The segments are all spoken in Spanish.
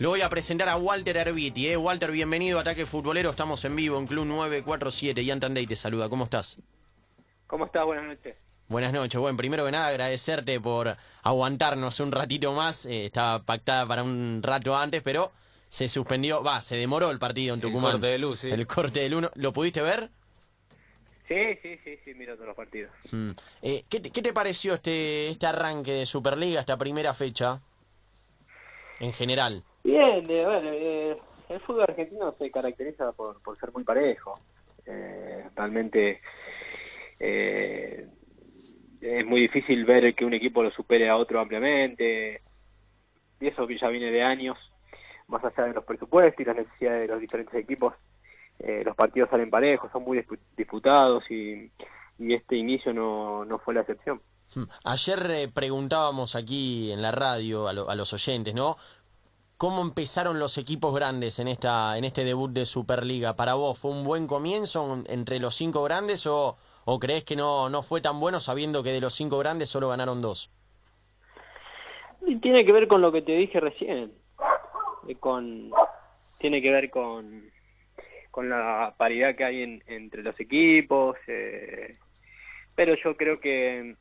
Lo voy a presentar a Walter Herbiti. ¿eh? Walter, bienvenido a Ataque Futbolero. Estamos en vivo en Club 947. Y Antandey te saluda. ¿Cómo estás? ¿Cómo estás? Buenas noches. Buenas noches. Bueno, primero que nada agradecerte por aguantarnos un ratito más. Eh, estaba pactada para un rato antes, pero se suspendió. Va, se demoró el partido en Tucumán. El corte de luz, sí. El corte de luz. ¿Lo pudiste ver? Sí, sí, sí, sí, miro todos los partidos. Mm. Eh, ¿qué, te, ¿Qué te pareció este, este arranque de Superliga, esta primera fecha? En general. Bien, eh, bueno, eh, el fútbol argentino se caracteriza por, por ser muy parejo. Eh, realmente eh, es muy difícil ver que un equipo lo supere a otro ampliamente. Y eso ya viene de años, más allá de los presupuestos y las necesidades de los diferentes equipos. Eh, los partidos salen parejos, son muy dispu- disputados y, y este inicio no, no fue la excepción. Mm. Ayer eh, preguntábamos aquí en la radio a, lo- a los oyentes, ¿no? ¿Cómo empezaron los equipos grandes en esta en este debut de Superliga? ¿Para vos fue un buen comienzo en- entre los cinco grandes o, crees que no, no fue tan bueno sabiendo que de los cinco grandes solo ganaron dos? Tiene que ver con lo que te dije recién. Eh, con Tiene que ver con, con la paridad que hay en- entre los equipos. eh, pero yo creo que,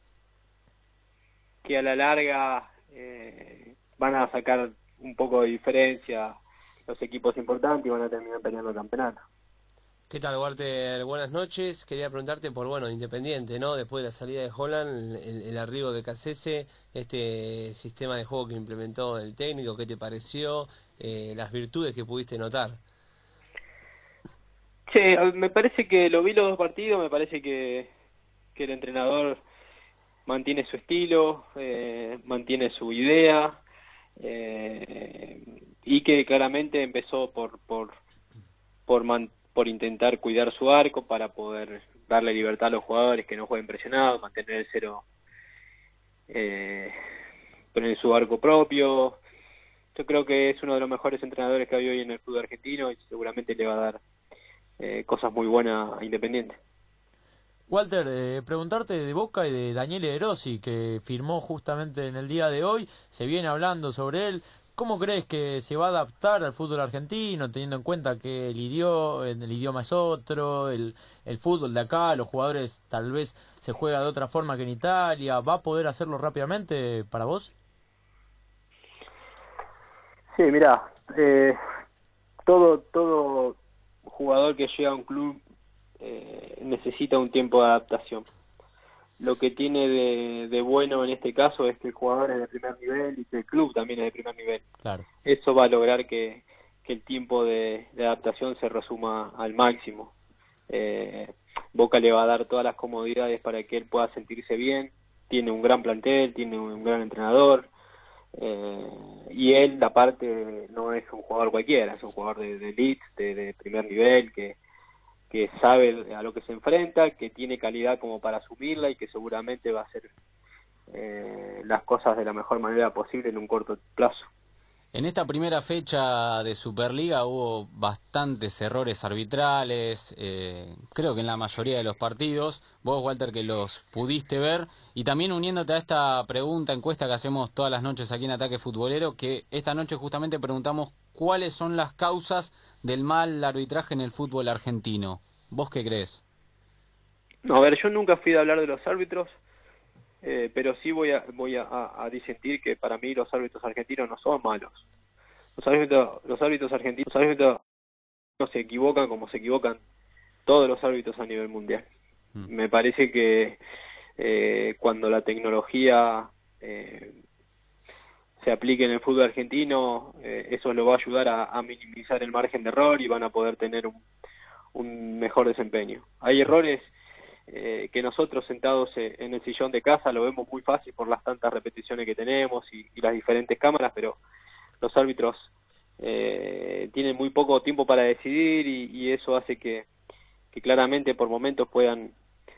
que a la larga eh, van a sacar un poco de diferencia los equipos importantes y van a terminar peleando el campeonato. ¿Qué tal, Walter? Buenas noches. Quería preguntarte por, bueno, Independiente, ¿no? Después de la salida de Holland, el, el arribo de Cassese, este sistema de juego que implementó el técnico, ¿qué te pareció? Eh, las virtudes que pudiste notar. Sí, me parece que lo vi los dos partidos, me parece que, que el entrenador mantiene su estilo, eh, mantiene su idea eh, y que claramente empezó por por por, por intentar cuidar su arco para poder darle libertad a los jugadores que no jueguen presionados, mantener el cero eh, poner su arco propio. Yo creo que es uno de los mejores entrenadores que hay hoy en el fútbol argentino y seguramente le va a dar eh, cosas muy buenas a Independiente. Walter, eh, preguntarte de Boca y de Daniele De Rossi, que firmó justamente en el día de hoy, se viene hablando sobre él. ¿Cómo crees que se va a adaptar al fútbol argentino, teniendo en cuenta que el, idioma, es otro, el, el fútbol de acá, los jugadores tal vez se juega de otra forma que en Italia? ¿Va a poder hacerlo rápidamente para vos? Sí, mira, eh, todo todo jugador que llega a un club eh, necesita un tiempo de adaptación. Lo que tiene de, de bueno en este caso es que el jugador es de primer nivel y que el club también es de primer nivel. Claro. Eso va a lograr que, que el tiempo de, de adaptación se resuma al máximo. Eh, Boca le va a dar todas las comodidades para que él pueda sentirse bien. Tiene un gran plantel, tiene un gran entrenador. Eh, y él, aparte, no es un jugador cualquiera, es un jugador de, de elite, de, de primer nivel, que, que sabe a lo que se enfrenta, que tiene calidad como para asumirla y que seguramente va a hacer eh, las cosas de la mejor manera posible en un corto plazo. En esta primera fecha de Superliga hubo bastantes errores arbitrales, eh, creo que en la mayoría de los partidos. Vos, Walter, que los pudiste ver. Y también uniéndote a esta pregunta, encuesta que hacemos todas las noches aquí en Ataque Futbolero, que esta noche justamente preguntamos cuáles son las causas del mal arbitraje en el fútbol argentino. ¿Vos qué crees? No, a ver, yo nunca fui de hablar de los árbitros, eh, pero sí voy a voy a, a- a disentir que para mí los árbitros argentinos no son malos. Los árbitros, los árbitros argentinos, los árbitros no se equivocan como se equivocan todos los árbitros a nivel mundial. Mm. Me parece que eh, cuando la tecnología eh, se aplique en el fútbol argentino, eh, eso lo va a ayudar a, minimizar el margen de error y van a poder tener un, un mejor desempeño. Hay errores eh, que nosotros sentados eh, en el sillón de casa lo vemos muy fácil por las tantas repeticiones que tenemos y, y las diferentes cámaras, pero los árbitros eh, tienen muy poco tiempo para decidir y, y eso hace que, que claramente por momentos puedan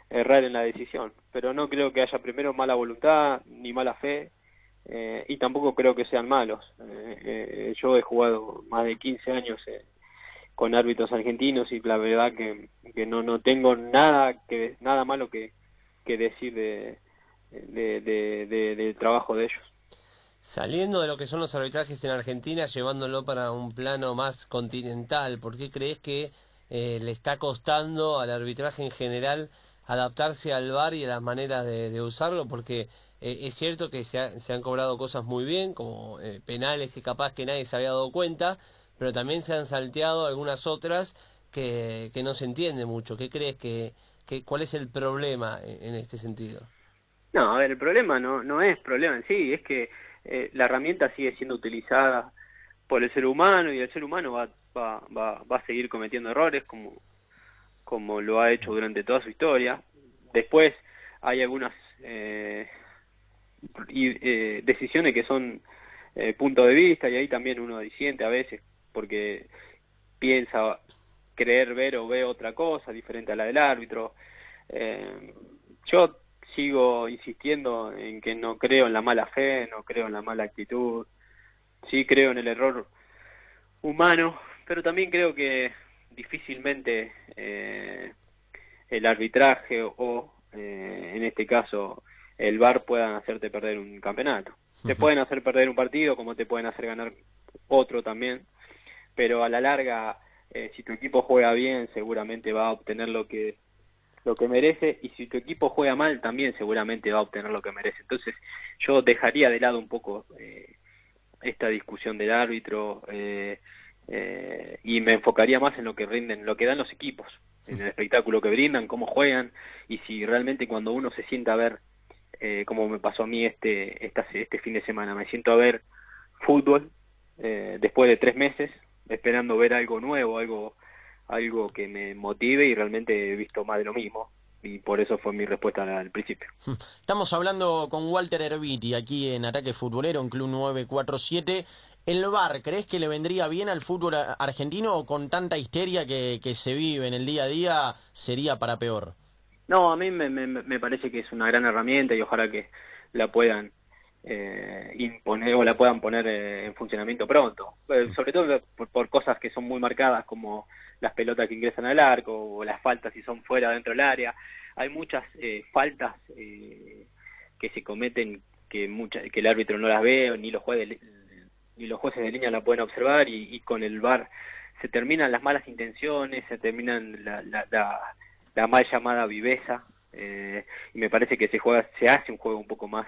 errar en la decisión. Pero no creo que haya primero mala voluntad ni mala fe eh, y tampoco creo que sean malos. Eh, eh, yo he jugado más de 15 años eh, con árbitros argentinos y la verdad que, que no no tengo nada que nada malo que, que decir de, de, de- de- del trabajo de ellos. Saliendo de lo que son los arbitrajes en Argentina, llevándolo para un plano más continental, ¿por qué crees que le está costando al arbitraje en general adaptarse al VAR y a las maneras de, usarlo? Porque eh, es cierto que se, se, han cobrado cosas muy bien, como eh, penales que capaz que nadie se había dado cuenta, pero también se han salteado algunas otras que, que no se entiende mucho. ¿Qué crees que, que cuál es el problema en, este sentido? No, a ver, el problema no, no es problema en sí, es que eh, la herramienta sigue siendo utilizada por el ser humano y el ser humano va, va, va, va a seguir cometiendo errores como, como lo ha hecho durante toda su historia. Después hay algunas eh, eh, decisiones que son eh, punto de vista y ahí también uno disiente a veces porque piensa creer ver o ve otra cosa diferente a la del árbitro. Eh, yo sigo insistiendo en que no creo en la mala fe, no creo en la mala actitud, sí creo en el error humano, pero también creo que difícilmente eh, el arbitraje o, eh, en este caso, el VAR puedan hacerte perder un campeonato. Te pueden hacer perder un partido como te pueden hacer ganar otro también, pero a la larga, eh, si tu equipo juega bien, seguramente va a obtener lo que lo que merece y si tu equipo juega mal también seguramente va a obtener lo que merece. Entonces yo dejaría de lado un poco eh, esta discusión del árbitro eh, eh, y me enfocaría más en lo que rinden, lo que dan los equipos, en el espectáculo que brindan, cómo juegan y si realmente cuando uno se sienta a ver, eh, como me pasó a mí este, esta, este fin de semana, me siento a ver fútbol eh, después de tres meses, esperando ver algo nuevo, algo, algo que me motive y realmente he visto más de lo mismo y por eso fue mi respuesta al principio. Estamos hablando con Walter Herbiti aquí en Ataque Futbolero en Club 947. ¿El VAR crees que le vendría bien al fútbol argentino o con tanta histeria que, que se vive en el día a día sería para peor? No, a mí me, me, me parece que es una gran herramienta y ojalá que la puedan eh, imponer o la puedan poner eh, en funcionamiento pronto. Eh, sobre todo por, por, cosas que son muy marcadas como las pelotas que ingresan al arco o las faltas si son fuera dentro del área. Hay muchas eh, faltas eh, que se cometen que, mucha, que el árbitro no las ve ni los jueces ni los jueces de línea la pueden observar y, y con el VAR se terminan las malas intenciones, se terminan la, la, la, la mal llamada viveza eh, y me parece que se juega, se hace un juego un poco más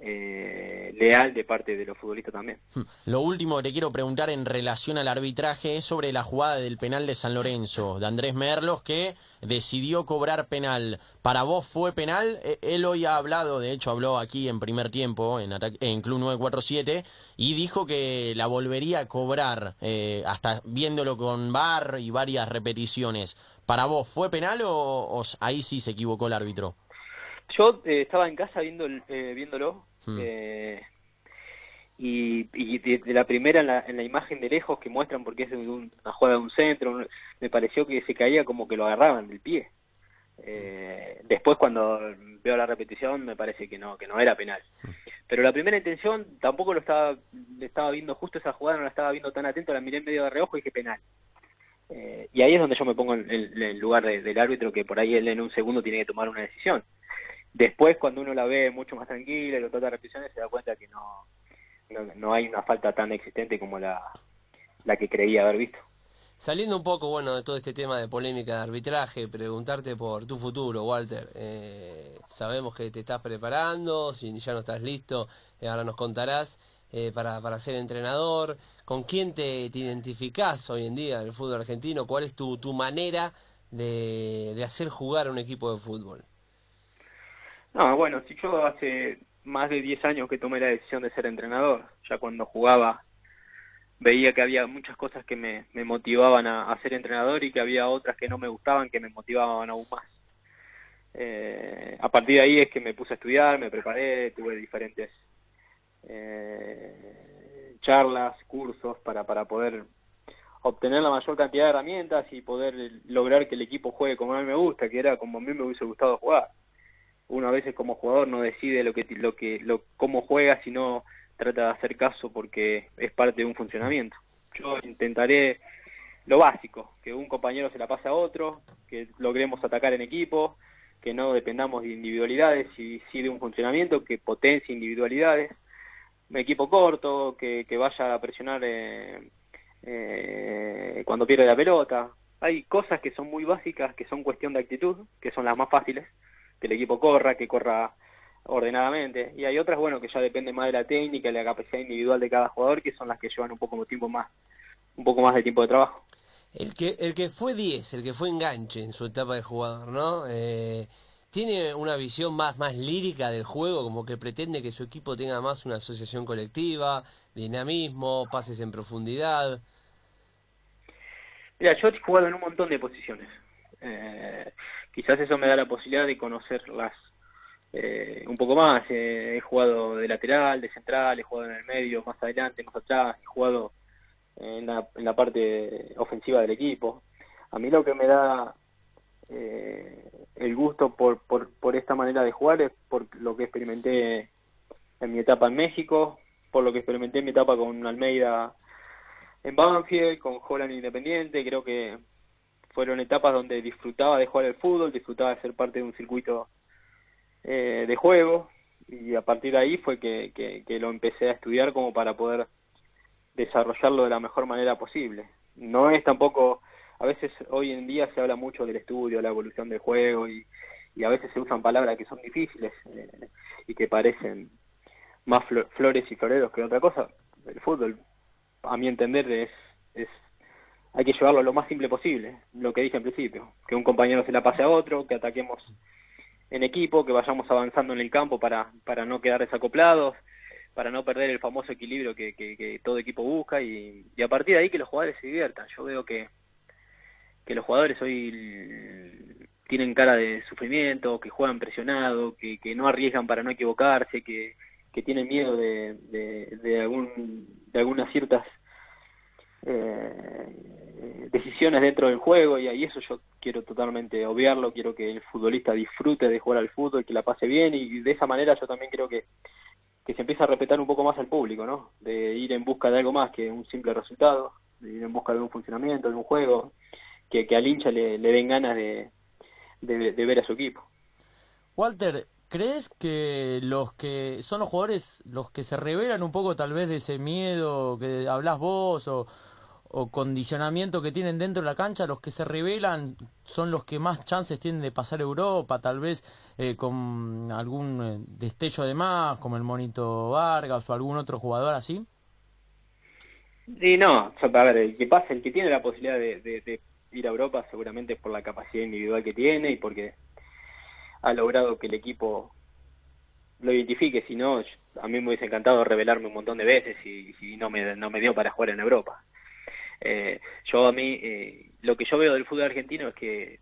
eh, leal de parte de los futbolistas también. Hmm. Lo último que te quiero preguntar en relación al arbitraje es sobre la jugada del penal de San Lorenzo, de Andrés Merlos, que decidió cobrar penal. ¿Para vos fue penal? E, él hoy ha hablado, de hecho habló aquí en primer tiempo, en, en Club 947, y dijo que la volvería a cobrar, eh, hasta viéndolo con bar y varias repeticiones. ¿Para vos fue penal o, o ahí sí se equivocó el árbitro? Yo eh, estaba en casa viendo, eh, viéndolo hmm. eh, y, y de, de, la primera en la, en la, imagen de lejos que muestran porque es un, una jugada de un centro, un, me pareció que se caía como que lo agarraban del pie. Eh, después cuando veo la repetición me parece que no que no era penal. Pero la primera intención tampoco lo estaba estaba viendo justo esa jugada, no la estaba viendo tan atento, la miré en medio de reojo y dije penal. Eh, y ahí es donde yo me pongo en, en lugar de, del árbitro que por ahí él en un segundo tiene que tomar una decisión. Después, cuando uno la ve mucho más tranquila y lo trata de repeticiones, se da cuenta que no, no, no, hay una falta tan existente como la, la que creía haber visto. Saliendo un poco, bueno, de todo este tema de polémica de arbitraje, preguntarte por tu futuro, Walter. Eh, sabemos que te estás preparando, si ya no estás listo, eh, ahora nos contarás, eh, para, para ser entrenador. ¿Con quién te, te identificás hoy en día en el fútbol argentino? ¿Cuál es tu, tu manera de, de hacer jugar a un equipo de fútbol? No, bueno, si yo hace más de 10 años que tomé la decisión de ser entrenador, ya cuando jugaba veía que había muchas cosas que me, me motivaban a, a, ser entrenador y que había otras que no me gustaban que me motivaban aún más. Eh, a partir de ahí es que me puse a estudiar, me preparé, tuve diferentes eh, charlas, cursos para, para poder obtener la mayor cantidad de herramientas y poder lograr que el equipo juegue como a mí me gusta, que era como a mí me hubiese gustado jugar. Uno a veces como jugador no decide lo que lo que lo cómo juega sino trata de hacer caso porque es parte de un funcionamiento. Yo intentaré lo básico que un compañero se la pase a otro que logremos atacar en equipo que no dependamos de individualidades y sí de un funcionamiento que potencie individualidades equipo corto, que, que vaya a presionar eh, eh, cuando pierde la pelota. Hay cosas que son muy básicas, que son cuestión de actitud, que son las más fáciles, que el equipo corra, que corra ordenadamente. Y hay otras, bueno, que ya depende más de la técnica y la capacidad individual de cada jugador, que son las que llevan un poco tiempo más, un poco más de tiempo de trabajo. El que, el que fue 10, el que fue enganche en su etapa de jugador, ¿no? Eh, tiene una visión más, más lírica del juego, como que pretende que su equipo tenga más una asociación colectiva, dinamismo, pases en profundidad. Mira, yo he jugado en un montón de posiciones. Eh, quizás eso me da la posibilidad de conocerlas eh, un poco más. Eh, he jugado de lateral, de central, he jugado en el medio, más adelante, más atrás, he jugado en la, en la parte ofensiva del equipo. A mí lo que me da eh, el gusto por, por, por esta manera de jugar es por lo que experimenté en mi etapa en México, por lo que experimenté en mi etapa con Almeida en Banfield, con Holland Independiente, creo que fueron etapas donde disfrutaba de jugar el fútbol, disfrutaba de ser parte de un circuito eh, de juego y a partir de ahí fue que, que, que, lo empecé a estudiar como para poder desarrollarlo de la mejor manera posible. No es tampoco a veces hoy en día se habla mucho del estudio, la evolución del juego y, y a veces se usan palabras que son difíciles eh, y que parecen más flores y floreros que otra cosa. El fútbol, a mi entender, es, es hay que llevarlo lo más simple posible, lo que dije en principio, que un compañero se la pase a otro, que ataquemos en equipo, que vayamos avanzando en el campo para, para no quedar desacoplados, para no perder el famoso equilibrio que, que, todo equipo busca y a partir de ahí que los jugadores se diviertan. Yo veo que que los jugadores hoy tienen cara de sufrimiento, que juegan presionado, que, no arriesgan para no equivocarse, que, tienen miedo de, de, de, algún, de algunas ciertas eh, decisiones dentro del juego y, y eso yo quiero totalmente obviarlo, quiero que el futbolista disfrute de jugar al fútbol, que la pase bien y de esa manera yo también creo que, que se empieza a respetar un poco más al público, ¿no? De ir en busca de algo más que un simple resultado, de ir en busca de un funcionamiento, de un juego, que, que al hincha le, le den ganas de, de, de, ver a su equipo. Walter, ¿crees que los que son los jugadores los que se revelan un poco tal vez de ese miedo que hablas vos o, o condicionamiento que tienen dentro de la cancha, los que se revelan son los que más chances tienen de pasar a Europa, tal vez eh, con algún eh, destello de más, como el Monito Vargas o algún otro jugador así? Sí, no, a ver, el que pasa, el que tiene la posibilidad de, de, de ir a Europa seguramente por la capacidad individual que tiene y porque ha logrado que el equipo lo identifique, si no, a mí me hubiese encantado revelarme un montón de veces y, y no, me, no me dio para jugar en Europa. Eh, yo a mí, eh, lo que yo veo del fútbol argentino es que,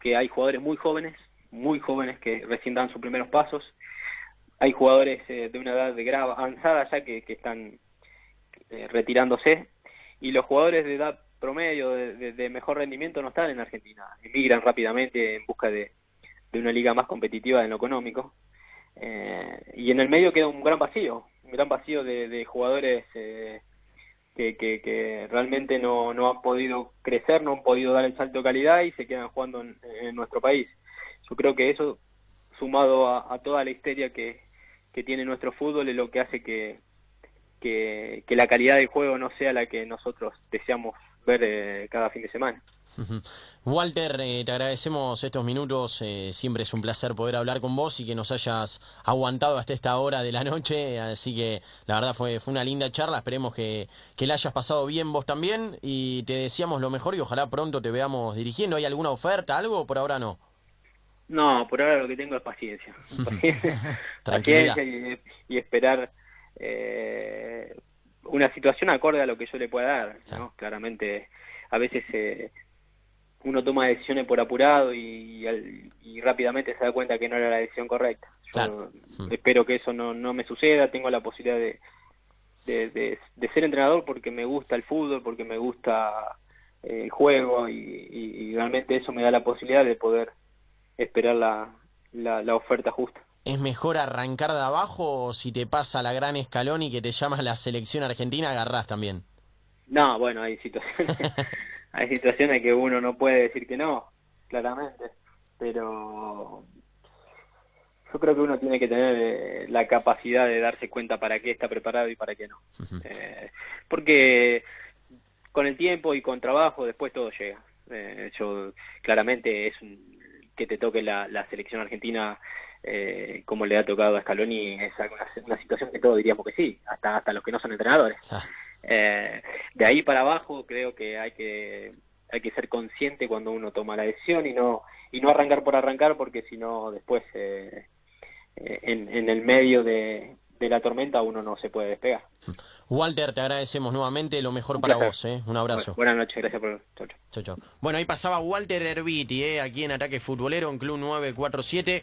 que hay jugadores muy jóvenes, muy jóvenes que recién dan sus primeros pasos, hay jugadores eh, de una edad de grave avanzada ya que, que están eh, retirándose. Y los jugadores de edad promedio de, de, mejor rendimiento no están en Argentina, emigran rápidamente en busca de, de una liga más competitiva en lo económico. Eh, y en el medio queda un gran vacío, un gran vacío de, de jugadores eh, que, que, que, realmente no, no han podido crecer, no han podido dar el salto de calidad y se quedan jugando en, en nuestro país. Yo creo que eso, sumado a, a toda la histeria que, que tiene nuestro fútbol, es lo que hace que, que, que la calidad del juego no sea la que nosotros deseamos ver eh, cada fin de semana. Walter, eh, te agradecemos estos minutos, eh, siempre es un placer poder hablar con vos y que nos hayas aguantado hasta esta hora de la noche, así que la verdad fue, fue una linda charla, esperemos que, que la hayas pasado bien vos también y te deseamos lo mejor y ojalá pronto te veamos dirigiendo. ¿Hay alguna oferta, algo? Por ahora no. No, por ahora lo que tengo es paciencia. paciencia y, y, esperar eh, una situación acorde a lo que yo le pueda dar, ¿no? Claramente, a veces eh, uno toma decisiones por apurado y, y, y, rápidamente se da cuenta que no era la decisión correcta. Yo claro. mm. espero que eso no, no me suceda, tengo la posibilidad de, de, de, de, ser entrenador porque me gusta el fútbol, porque me gusta eh, el juego y, y, realmente eso me da la posibilidad de poder esperar la, la, la oferta justa. ¿Es mejor arrancar de abajo o si te pasa la gran escalón y que te llamas la selección argentina, agarrás también? No, bueno, hay situaciones, hay situaciones que uno no puede decir que no, claramente, pero yo creo que uno tiene que tener eh, la capacidad de darse cuenta para qué está preparado y para qué no. Eh, porque con el tiempo y con trabajo después todo llega. Eh, yo claramente es un, que te toque la, la selección argentina eh, como le ha tocado a Scaloni es una, una, situación que todos diríamos que sí, hasta hasta los que no son entrenadores. Ah. Eh, de ahí para abajo creo que hay que hay que ser consciente cuando uno toma la decisión y no y no arrancar por arrancar porque si no después eh, eh, en, en el medio de, de la tormenta uno no se puede despegar. Walter, te agradecemos nuevamente lo mejor Un para placer. vos, ¿eh? Un abrazo. Buenas noches, gracias por chau, chau. Chau, chau. Bueno, ahí pasaba Walter Herbiti, ¿eh? aquí en Ataque Futbolero, en Club 947.